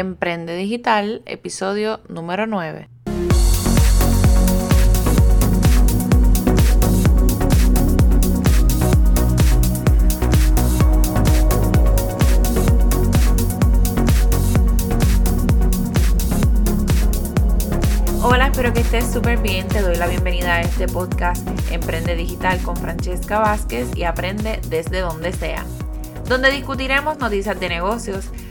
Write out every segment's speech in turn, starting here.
Emprende Digital, episodio número 9. Hola, espero que estés súper bien. Te doy la bienvenida a este podcast Emprende Digital con Francesca Vázquez y aprende desde donde sea, donde discutiremos noticias de negocios,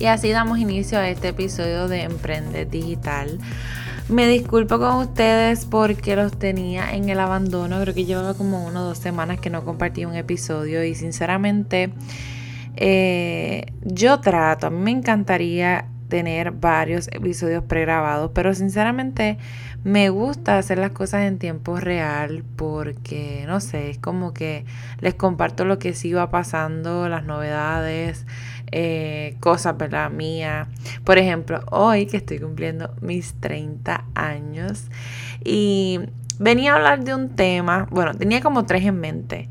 Y así damos inicio a este episodio de Emprende Digital. Me disculpo con ustedes porque los tenía en el abandono. Creo que llevaba como una o dos semanas que no compartí un episodio y sinceramente eh, yo trato, a mí me encantaría tener varios episodios pregrabados, pero sinceramente me gusta hacer las cosas en tiempo real porque, no sé, es como que les comparto lo que sí va pasando, las novedades, eh, cosas, ¿verdad? Mía. Por ejemplo, hoy que estoy cumpliendo mis 30 años y venía a hablar de un tema, bueno, tenía como tres en mente,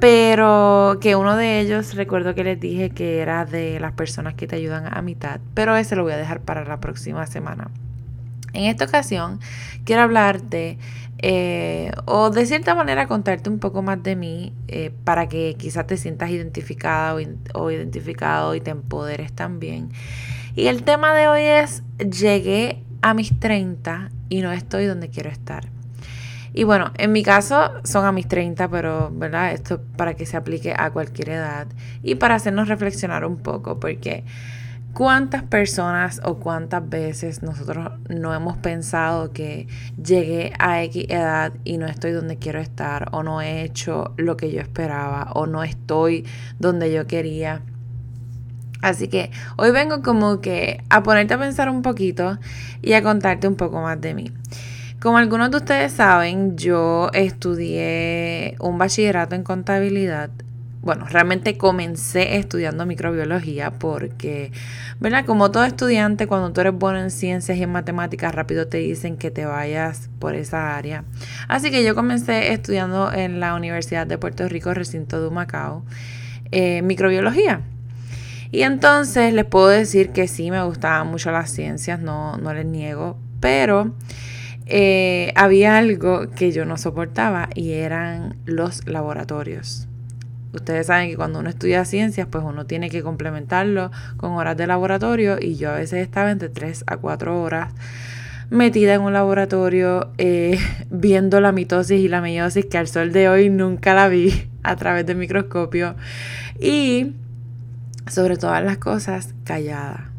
pero que uno de ellos recuerdo que les dije que era de las personas que te ayudan a mitad, pero ese lo voy a dejar para la próxima semana. En esta ocasión quiero hablarte eh, o de cierta manera contarte un poco más de mí eh, para que quizás te sientas identificada o, identificado y te empoderes también. Y el tema de hoy es, llegué a mis 30 y no estoy donde quiero estar. Y bueno, en mi caso son a mis 30, pero ¿verdad? Esto para que se aplique a cualquier edad y para hacernos reflexionar un poco, porque ¿cuántas personas o cuántas veces nosotros no hemos pensado que llegué a X edad y no estoy donde quiero estar o no he hecho lo que yo esperaba o no estoy donde yo quería? Así que hoy vengo como que a ponerte a pensar un poquito y a contarte un poco más de mí. Como algunos de ustedes saben, yo estudié un bachillerato en contabilidad. Bueno, realmente comencé estudiando microbiología porque, ¿verdad? Como todo estudiante, cuando tú eres bueno en ciencias y en matemáticas, rápido te dicen que te vayas por esa área. Así que yo comencé estudiando en la Universidad de Puerto Rico, recinto de Humacao, eh, microbiología. Y entonces les puedo decir que sí, me gustaban mucho las ciencias, no, no les niego, pero eh, había algo que yo no soportaba y eran los laboratorios. Ustedes saben que cuando uno estudia ciencias, pues uno tiene que complementarlo con horas de laboratorio y yo a veces estaba entre 3 a 4 horas metida en un laboratorio eh, viendo la mitosis y la meiosis que al sol de hoy nunca la vi a través del microscopio y sobre todas las cosas callada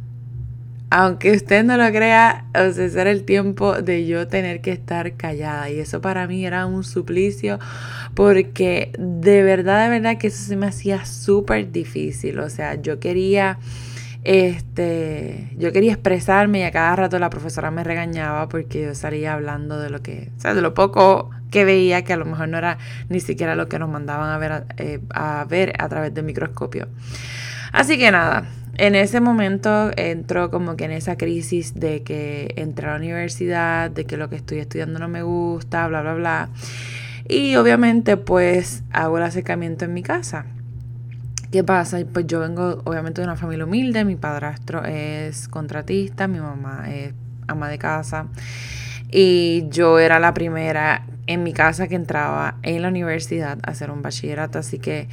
aunque usted no lo crea, o sea, ese era el tiempo de yo tener que estar callada. Y eso para mí era un suplicio porque de verdad, de verdad que eso se me hacía súper difícil. O sea, yo quería, este, yo quería expresarme y a cada rato la profesora me regañaba porque yo salía hablando de lo que, o sea, de lo poco que veía que a lo mejor no era ni siquiera lo que nos mandaban a ver, eh, a ver a través del microscopio. Así que nada, en ese momento entro como que en esa crisis de que entré a la universidad, de que lo que estoy estudiando no me gusta, bla, bla, bla. Y obviamente pues hago el acercamiento en mi casa. ¿Qué pasa? Pues yo vengo obviamente de una familia humilde, mi padrastro es contratista, mi mamá es ama de casa y yo era la primera en mi casa que entraba en la universidad a hacer un bachillerato, así que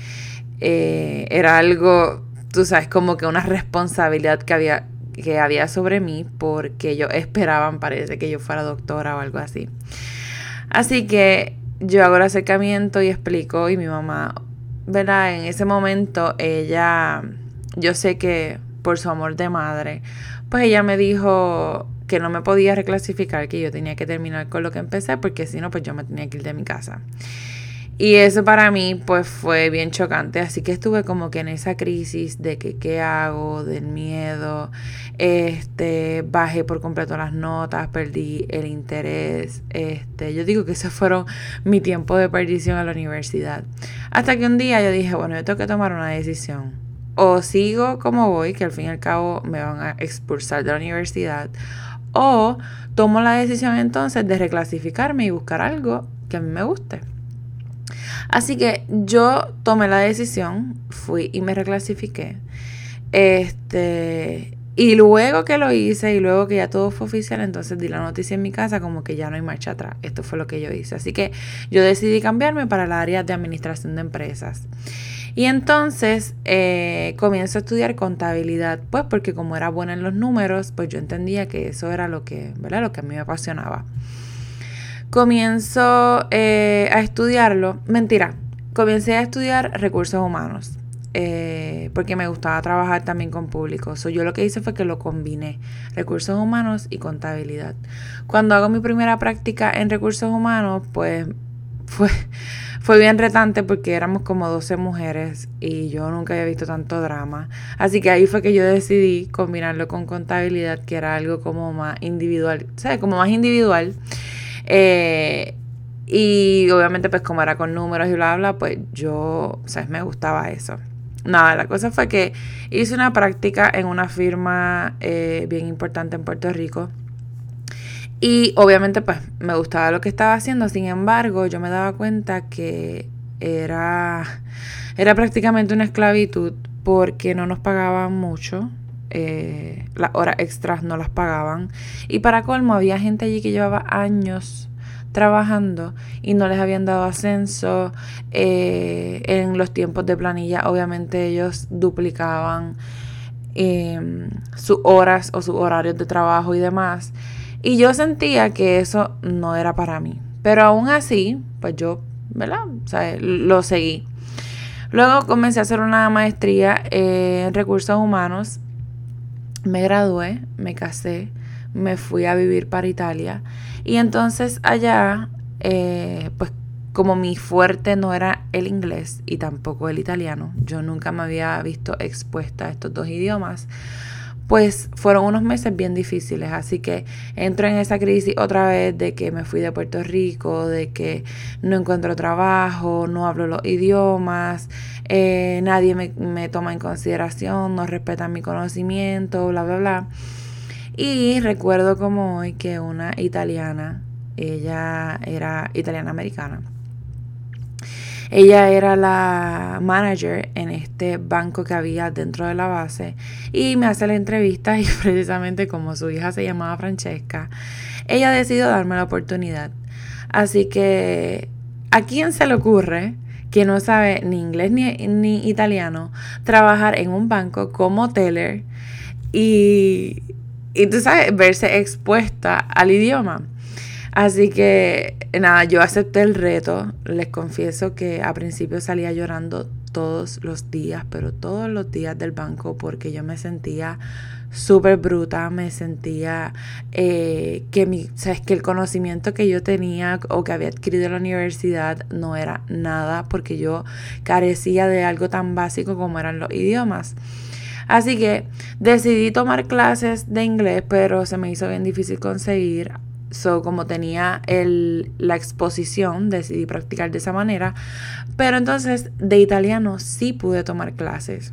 eh, era algo tú sabes, como que una responsabilidad que había, que había sobre mí porque ellos esperaban, parece que yo fuera doctora o algo así. Así que yo hago el acercamiento y explico y mi mamá, ¿verdad? En ese momento ella, yo sé que por su amor de madre, pues ella me dijo que no me podía reclasificar, que yo tenía que terminar con lo que empecé porque si no, pues yo me tenía que ir de mi casa. Y eso para mí pues fue bien chocante, así que estuve como que en esa crisis de que qué hago, del miedo, este, bajé por completo las notas, perdí el interés, este, yo digo que esos fueron mi tiempo de perdición a la universidad. Hasta que un día yo dije, bueno, yo tengo que tomar una decisión. O sigo como voy, que al fin y al cabo me van a expulsar de la universidad, o tomo la decisión entonces de reclasificarme y buscar algo que a mí me guste. Así que yo tomé la decisión, fui y me reclasifiqué. Este, y luego que lo hice y luego que ya todo fue oficial, entonces di la noticia en mi casa como que ya no hay marcha atrás. Esto fue lo que yo hice. Así que yo decidí cambiarme para el área de administración de empresas. Y entonces eh, comienzo a estudiar contabilidad, pues porque como era buena en los números, pues yo entendía que eso era lo que, ¿verdad? Lo que a mí me apasionaba. Comienzo eh, a estudiarlo, mentira, comencé a estudiar recursos humanos. Eh, porque me gustaba trabajar también con público. yo lo que hice fue que lo combiné, recursos humanos y contabilidad. Cuando hago mi primera práctica en recursos humanos, pues fue, fue bien retante porque éramos como 12 mujeres y yo nunca había visto tanto drama. Así que ahí fue que yo decidí combinarlo con contabilidad, que era algo como más individual, ¿sabes? Como más individual. Eh, y obviamente pues como era con números y bla, bla, pues yo, ¿sabes? Me gustaba eso. Nada, la cosa fue que hice una práctica en una firma eh, bien importante en Puerto Rico. Y obviamente pues me gustaba lo que estaba haciendo, sin embargo yo me daba cuenta que era, era prácticamente una esclavitud porque no nos pagaban mucho, eh, las horas extras no las pagaban. Y para colmo había gente allí que llevaba años trabajando y no les habían dado ascenso. Eh, en los tiempos de planilla, obviamente ellos duplicaban em, sus horas o sus horarios de trabajo y demás. Y yo sentía que eso no era para mí. Pero aún así, pues yo, ¿verdad? lo seguí. Luego comencé a hacer una maestría en recursos humanos. Me gradué, me casé, me fui a vivir para Italia y entonces allá, eh, pues como mi fuerte no era el inglés y tampoco el italiano, yo nunca me había visto expuesta a estos dos idiomas, pues fueron unos meses bien difíciles, así que entro en esa crisis otra vez de que me fui de Puerto Rico, de que no encuentro trabajo, no hablo los idiomas, eh, nadie me, me toma en consideración, no respetan mi conocimiento, bla, bla, bla. Y recuerdo como hoy que una italiana, ella era italiana americana, ella era la manager en este banco que había dentro de la base y me hace la entrevista y precisamente como su hija se llamaba Francesca, ella decidió darme la oportunidad. Así que, ¿a quién se le ocurre que no sabe ni inglés ni, ni italiano trabajar en un banco como teller y y tú sabes, verse expuesta al idioma. Así que nada, yo acepté el reto. Les confieso que a principio salía llorando todos los días, pero todos los días del banco porque yo me sentía súper bruta, me sentía eh, que, mi, ¿sabes? que el conocimiento que yo tenía o que había adquirido en la universidad no era nada porque yo carecía de algo tan básico como eran los idiomas. Así que decidí tomar clases de inglés, pero se me hizo bien difícil conseguir. So, como tenía el, la exposición, decidí practicar de esa manera. Pero entonces de italiano sí pude tomar clases.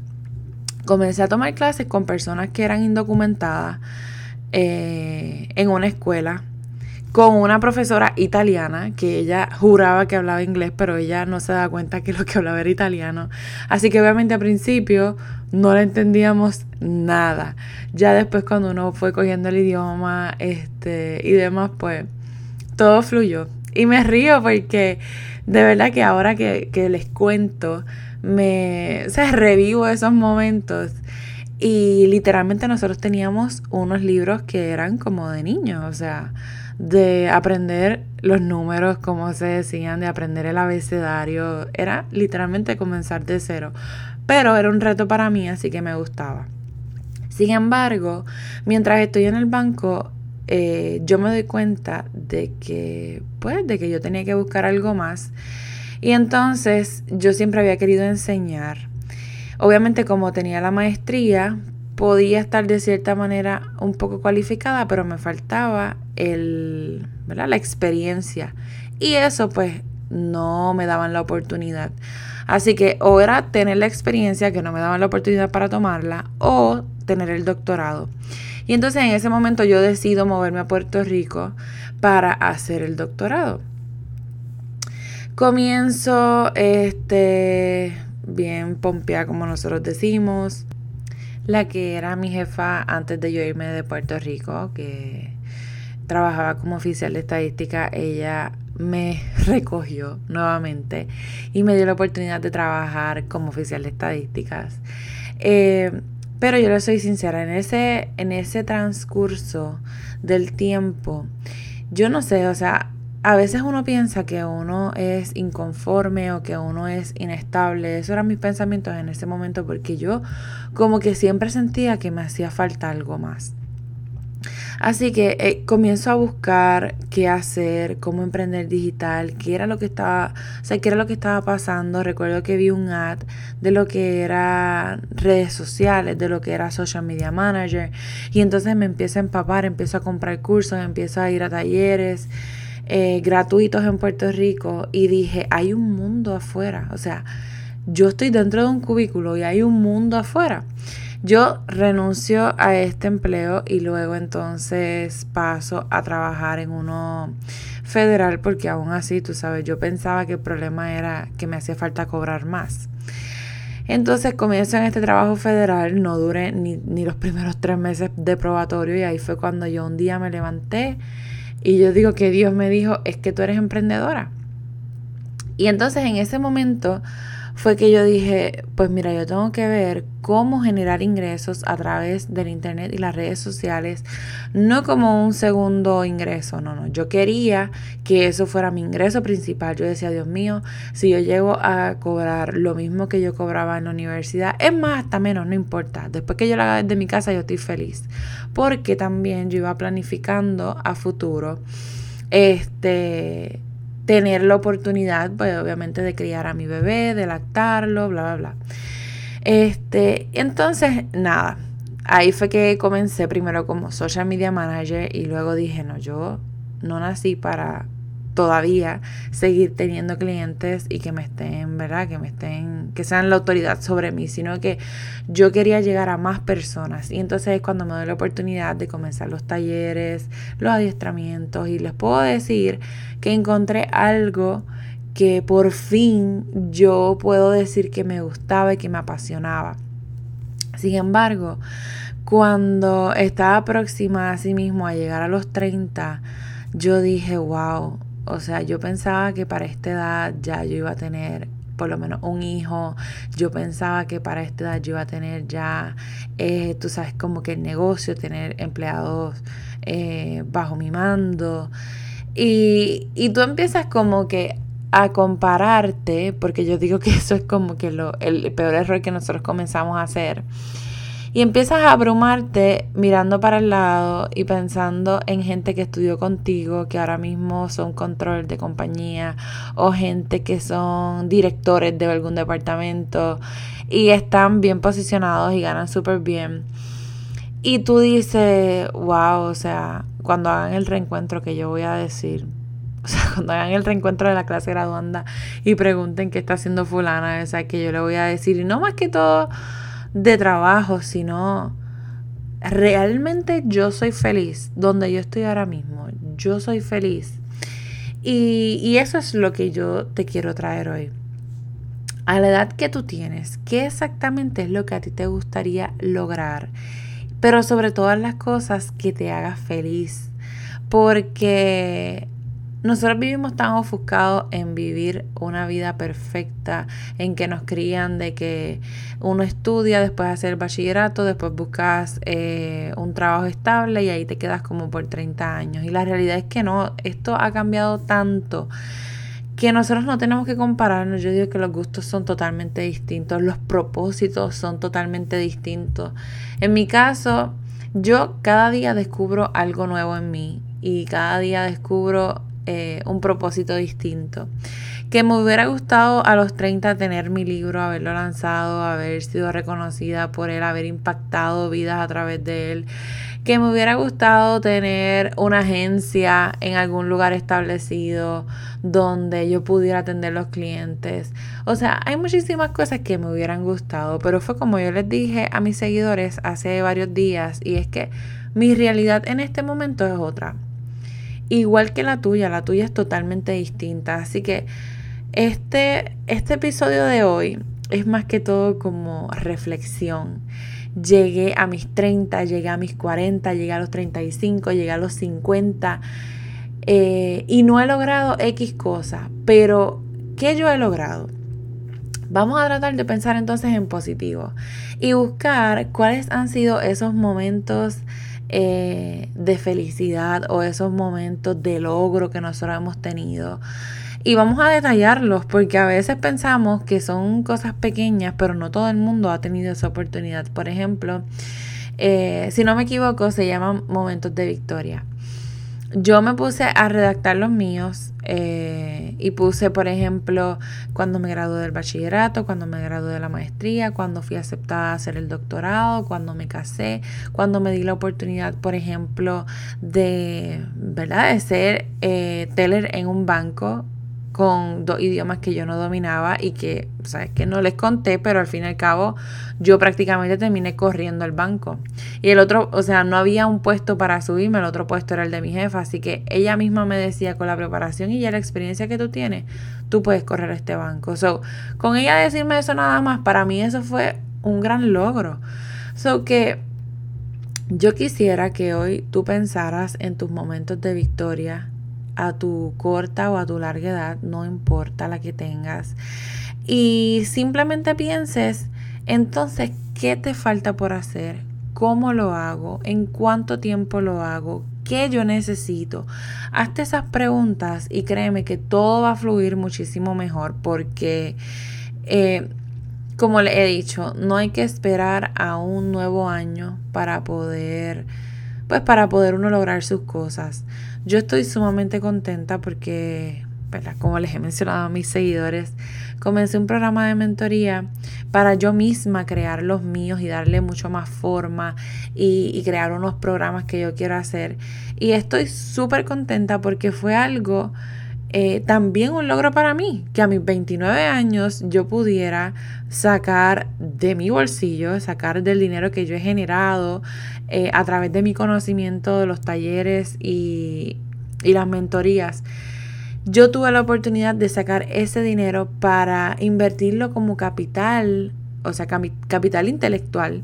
Comencé a tomar clases con personas que eran indocumentadas eh, en una escuela con una profesora italiana que ella juraba que hablaba inglés, pero ella no se daba cuenta que lo que hablaba era italiano. Así que obviamente al principio no le entendíamos nada. Ya después cuando uno fue cogiendo el idioma este, y demás, pues todo fluyó. Y me río porque de verdad que ahora que, que les cuento, me o revivo esos momentos. Y literalmente nosotros teníamos unos libros que eran como de niños, o sea, de aprender los números, como se decían, de aprender el abecedario. Era literalmente comenzar de cero. Pero era un reto para mí, así que me gustaba. Sin embargo, mientras estoy en el banco, eh, yo me doy cuenta de que, pues, de que yo tenía que buscar algo más. Y entonces yo siempre había querido enseñar. Obviamente como tenía la maestría, podía estar de cierta manera un poco cualificada, pero me faltaba el, la experiencia. Y eso pues no me daban la oportunidad. Así que o era tener la experiencia que no me daban la oportunidad para tomarla o tener el doctorado. Y entonces en ese momento yo decido moverme a Puerto Rico para hacer el doctorado. Comienzo este bien pompeada como nosotros decimos. La que era mi jefa antes de yo irme de Puerto Rico, que trabajaba como oficial de estadística, ella me recogió nuevamente y me dio la oportunidad de trabajar como oficial de estadísticas. Eh, pero yo le soy sincera, en ese, en ese transcurso del tiempo, yo no sé, o sea, a veces uno piensa que uno es inconforme o que uno es inestable. Esos eran mis pensamientos en ese momento porque yo como que siempre sentía que me hacía falta algo más. Así que eh, comienzo a buscar qué hacer, cómo emprender digital, qué era lo que estaba, o sea, qué era lo que estaba pasando. Recuerdo que vi un ad de lo que era redes sociales, de lo que era social media manager, y entonces me empiezo a empapar, empiezo a comprar cursos, empiezo a ir a talleres eh, gratuitos en Puerto Rico y dije, hay un mundo afuera, o sea, yo estoy dentro de un cubículo y hay un mundo afuera. Yo renuncio a este empleo y luego entonces paso a trabajar en uno federal porque aún así, tú sabes, yo pensaba que el problema era que me hacía falta cobrar más. Entonces comienzo en este trabajo federal, no duré ni, ni los primeros tres meses de probatorio y ahí fue cuando yo un día me levanté y yo digo que Dios me dijo, es que tú eres emprendedora. Y entonces en ese momento fue que yo dije, pues mira, yo tengo que ver cómo generar ingresos a través del Internet y las redes sociales, no como un segundo ingreso, no, no, yo quería que eso fuera mi ingreso principal. Yo decía, Dios mío, si yo llego a cobrar lo mismo que yo cobraba en la universidad, es más, hasta menos, no importa. Después que yo lo haga desde mi casa, yo estoy feliz, porque también yo iba planificando a futuro, este tener la oportunidad, pues obviamente, de criar a mi bebé, de lactarlo, bla, bla, bla. Este, entonces, nada, ahí fue que comencé primero como social media manager y luego dije, no, yo no nací para todavía seguir teniendo clientes y que me estén, ¿verdad? Que me estén, que sean la autoridad sobre mí, sino que yo quería llegar a más personas. Y entonces es cuando me doy la oportunidad de comenzar los talleres, los adiestramientos y les puedo decir que encontré algo que por fin yo puedo decir que me gustaba y que me apasionaba. Sin embargo, cuando estaba próxima a sí mismo a llegar a los 30, yo dije, wow, o sea, yo pensaba que para esta edad ya yo iba a tener por lo menos un hijo. Yo pensaba que para esta edad yo iba a tener ya, eh, tú sabes, como que el negocio, tener empleados eh, bajo mi mando. Y, y tú empiezas como que a compararte, porque yo digo que eso es como que lo, el peor error que nosotros comenzamos a hacer y empiezas a abrumarte mirando para el lado y pensando en gente que estudió contigo, que ahora mismo son control de compañía o gente que son directores de algún departamento y están bien posicionados y ganan súper bien. Y tú dices, wow, o sea, cuando hagan el reencuentro que yo voy a decir, o sea, cuando hagan el reencuentro de la clase graduanda y pregunten qué está haciendo fulana, o sea, que yo le voy a decir, y no más que todo de trabajo, sino realmente yo soy feliz donde yo estoy ahora mismo. Yo soy feliz. Y, y, eso es lo que yo te quiero traer hoy. A la edad que tú tienes, ¿qué exactamente es lo que a ti te gustaría lograr? Pero sobre todas las cosas que te haga feliz. Porque nosotros vivimos tan ofuscados en vivir una vida perfecta, en que nos crían de que uno estudia, después hacer bachillerato, después buscas eh, un trabajo estable y ahí te quedas como por 30 años. Y la realidad es que no, esto ha cambiado tanto que nosotros no tenemos que compararnos. Yo digo que los gustos son totalmente distintos, los propósitos son totalmente distintos. En mi caso, yo cada día descubro algo nuevo en mí y cada día descubro eh, un propósito distinto. Que me hubiera gustado a los 30 tener mi libro, haberlo lanzado, haber sido reconocida por él, haber impactado vidas a través de él que me hubiera gustado tener una agencia en algún lugar establecido donde yo pudiera atender los clientes. O sea, hay muchísimas cosas que me hubieran gustado, pero fue como yo les dije a mis seguidores hace varios días y es que mi realidad en este momento es otra. Igual que la tuya, la tuya es totalmente distinta. Así que este, este episodio de hoy es más que todo como reflexión llegué a mis 30, llegué a mis 40, llegué a los 35, llegué a los 50 eh, y no he logrado X cosas, pero ¿qué yo he logrado? Vamos a tratar de pensar entonces en positivo y buscar cuáles han sido esos momentos eh, de felicidad o esos momentos de logro que nosotros hemos tenido. Y vamos a detallarlos porque a veces pensamos que son cosas pequeñas, pero no todo el mundo ha tenido esa oportunidad. Por ejemplo, eh, si no me equivoco, se llaman momentos de victoria. Yo me puse a redactar los míos eh, y puse, por ejemplo, cuando me gradué del bachillerato, cuando me gradué de la maestría, cuando fui aceptada a hacer el doctorado, cuando me casé, cuando me di la oportunidad, por ejemplo, de, ¿verdad? de ser eh, teller en un banco con dos idiomas que yo no dominaba y que, sabes que no les conté, pero al fin y al cabo yo prácticamente terminé corriendo al banco. Y el otro, o sea, no había un puesto para subirme, el otro puesto era el de mi jefa, así que ella misma me decía con la preparación y ya la experiencia que tú tienes, tú puedes correr este banco. So, con ella decirme eso nada más, para mí eso fue un gran logro. So que yo quisiera que hoy tú pensaras en tus momentos de victoria, a tu corta o a tu larga edad, no importa la que tengas. Y simplemente pienses, entonces, ¿qué te falta por hacer? ¿Cómo lo hago? ¿En cuánto tiempo lo hago? ¿Qué yo necesito? Hazte esas preguntas y créeme que todo va a fluir muchísimo mejor porque, eh, como le he dicho, no hay que esperar a un nuevo año para poder, pues para poder uno lograr sus cosas. Yo estoy sumamente contenta porque, como les he mencionado a mis seguidores, comencé un programa de mentoría para yo misma crear los míos y darle mucho más forma y, crear unos programas que yo quiero hacer. Y estoy súper contenta porque fue algo... Eh, también un logro para mí, que a mis 29 años yo pudiera sacar de mi bolsillo, sacar del dinero que yo he generado eh, a través de mi conocimiento de los talleres y, las mentorías. Yo tuve la oportunidad de sacar ese dinero para invertirlo como capital, o sea, capital intelectual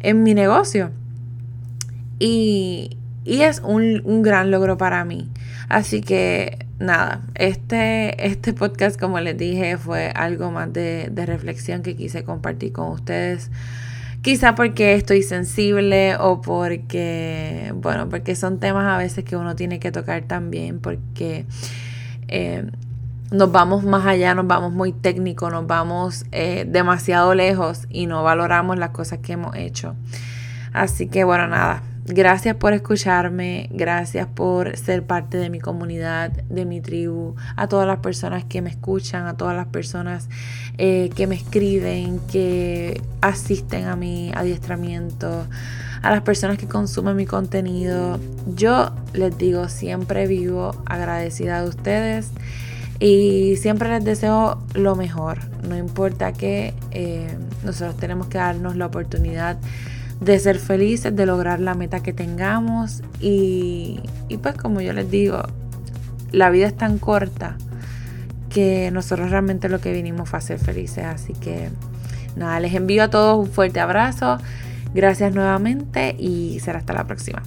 en mi negocio. Y, es un, gran logro para mí. Así que nada, este, este podcast, como les dije, fue algo más de, de reflexión que quise compartir con ustedes. Quizá porque estoy sensible o porque, bueno, porque son temas a veces que uno tiene que tocar también porque eh, nos vamos más allá, nos vamos muy técnico, nos vamos eh, demasiado lejos y no valoramos las cosas que hemos hecho. Así que bueno, nada, Gracias por escucharme, gracias por ser parte de mi comunidad, de mi tribu, a todas las personas que me escuchan, a todas las personas eh, que me escriben, que asisten a mi adiestramiento, a las personas que consumen mi contenido. Yo les digo, siempre vivo agradecida de ustedes y siempre les deseo lo mejor. No importa que eh, nosotros tenemos que darnos la oportunidad de ser felices, de lograr la meta que tengamos y, y pues como yo les digo, la vida es tan corta que nosotros realmente lo que vinimos fue a ser felices. Así que nada, les envío a todos un fuerte abrazo. Gracias nuevamente y será hasta la próxima.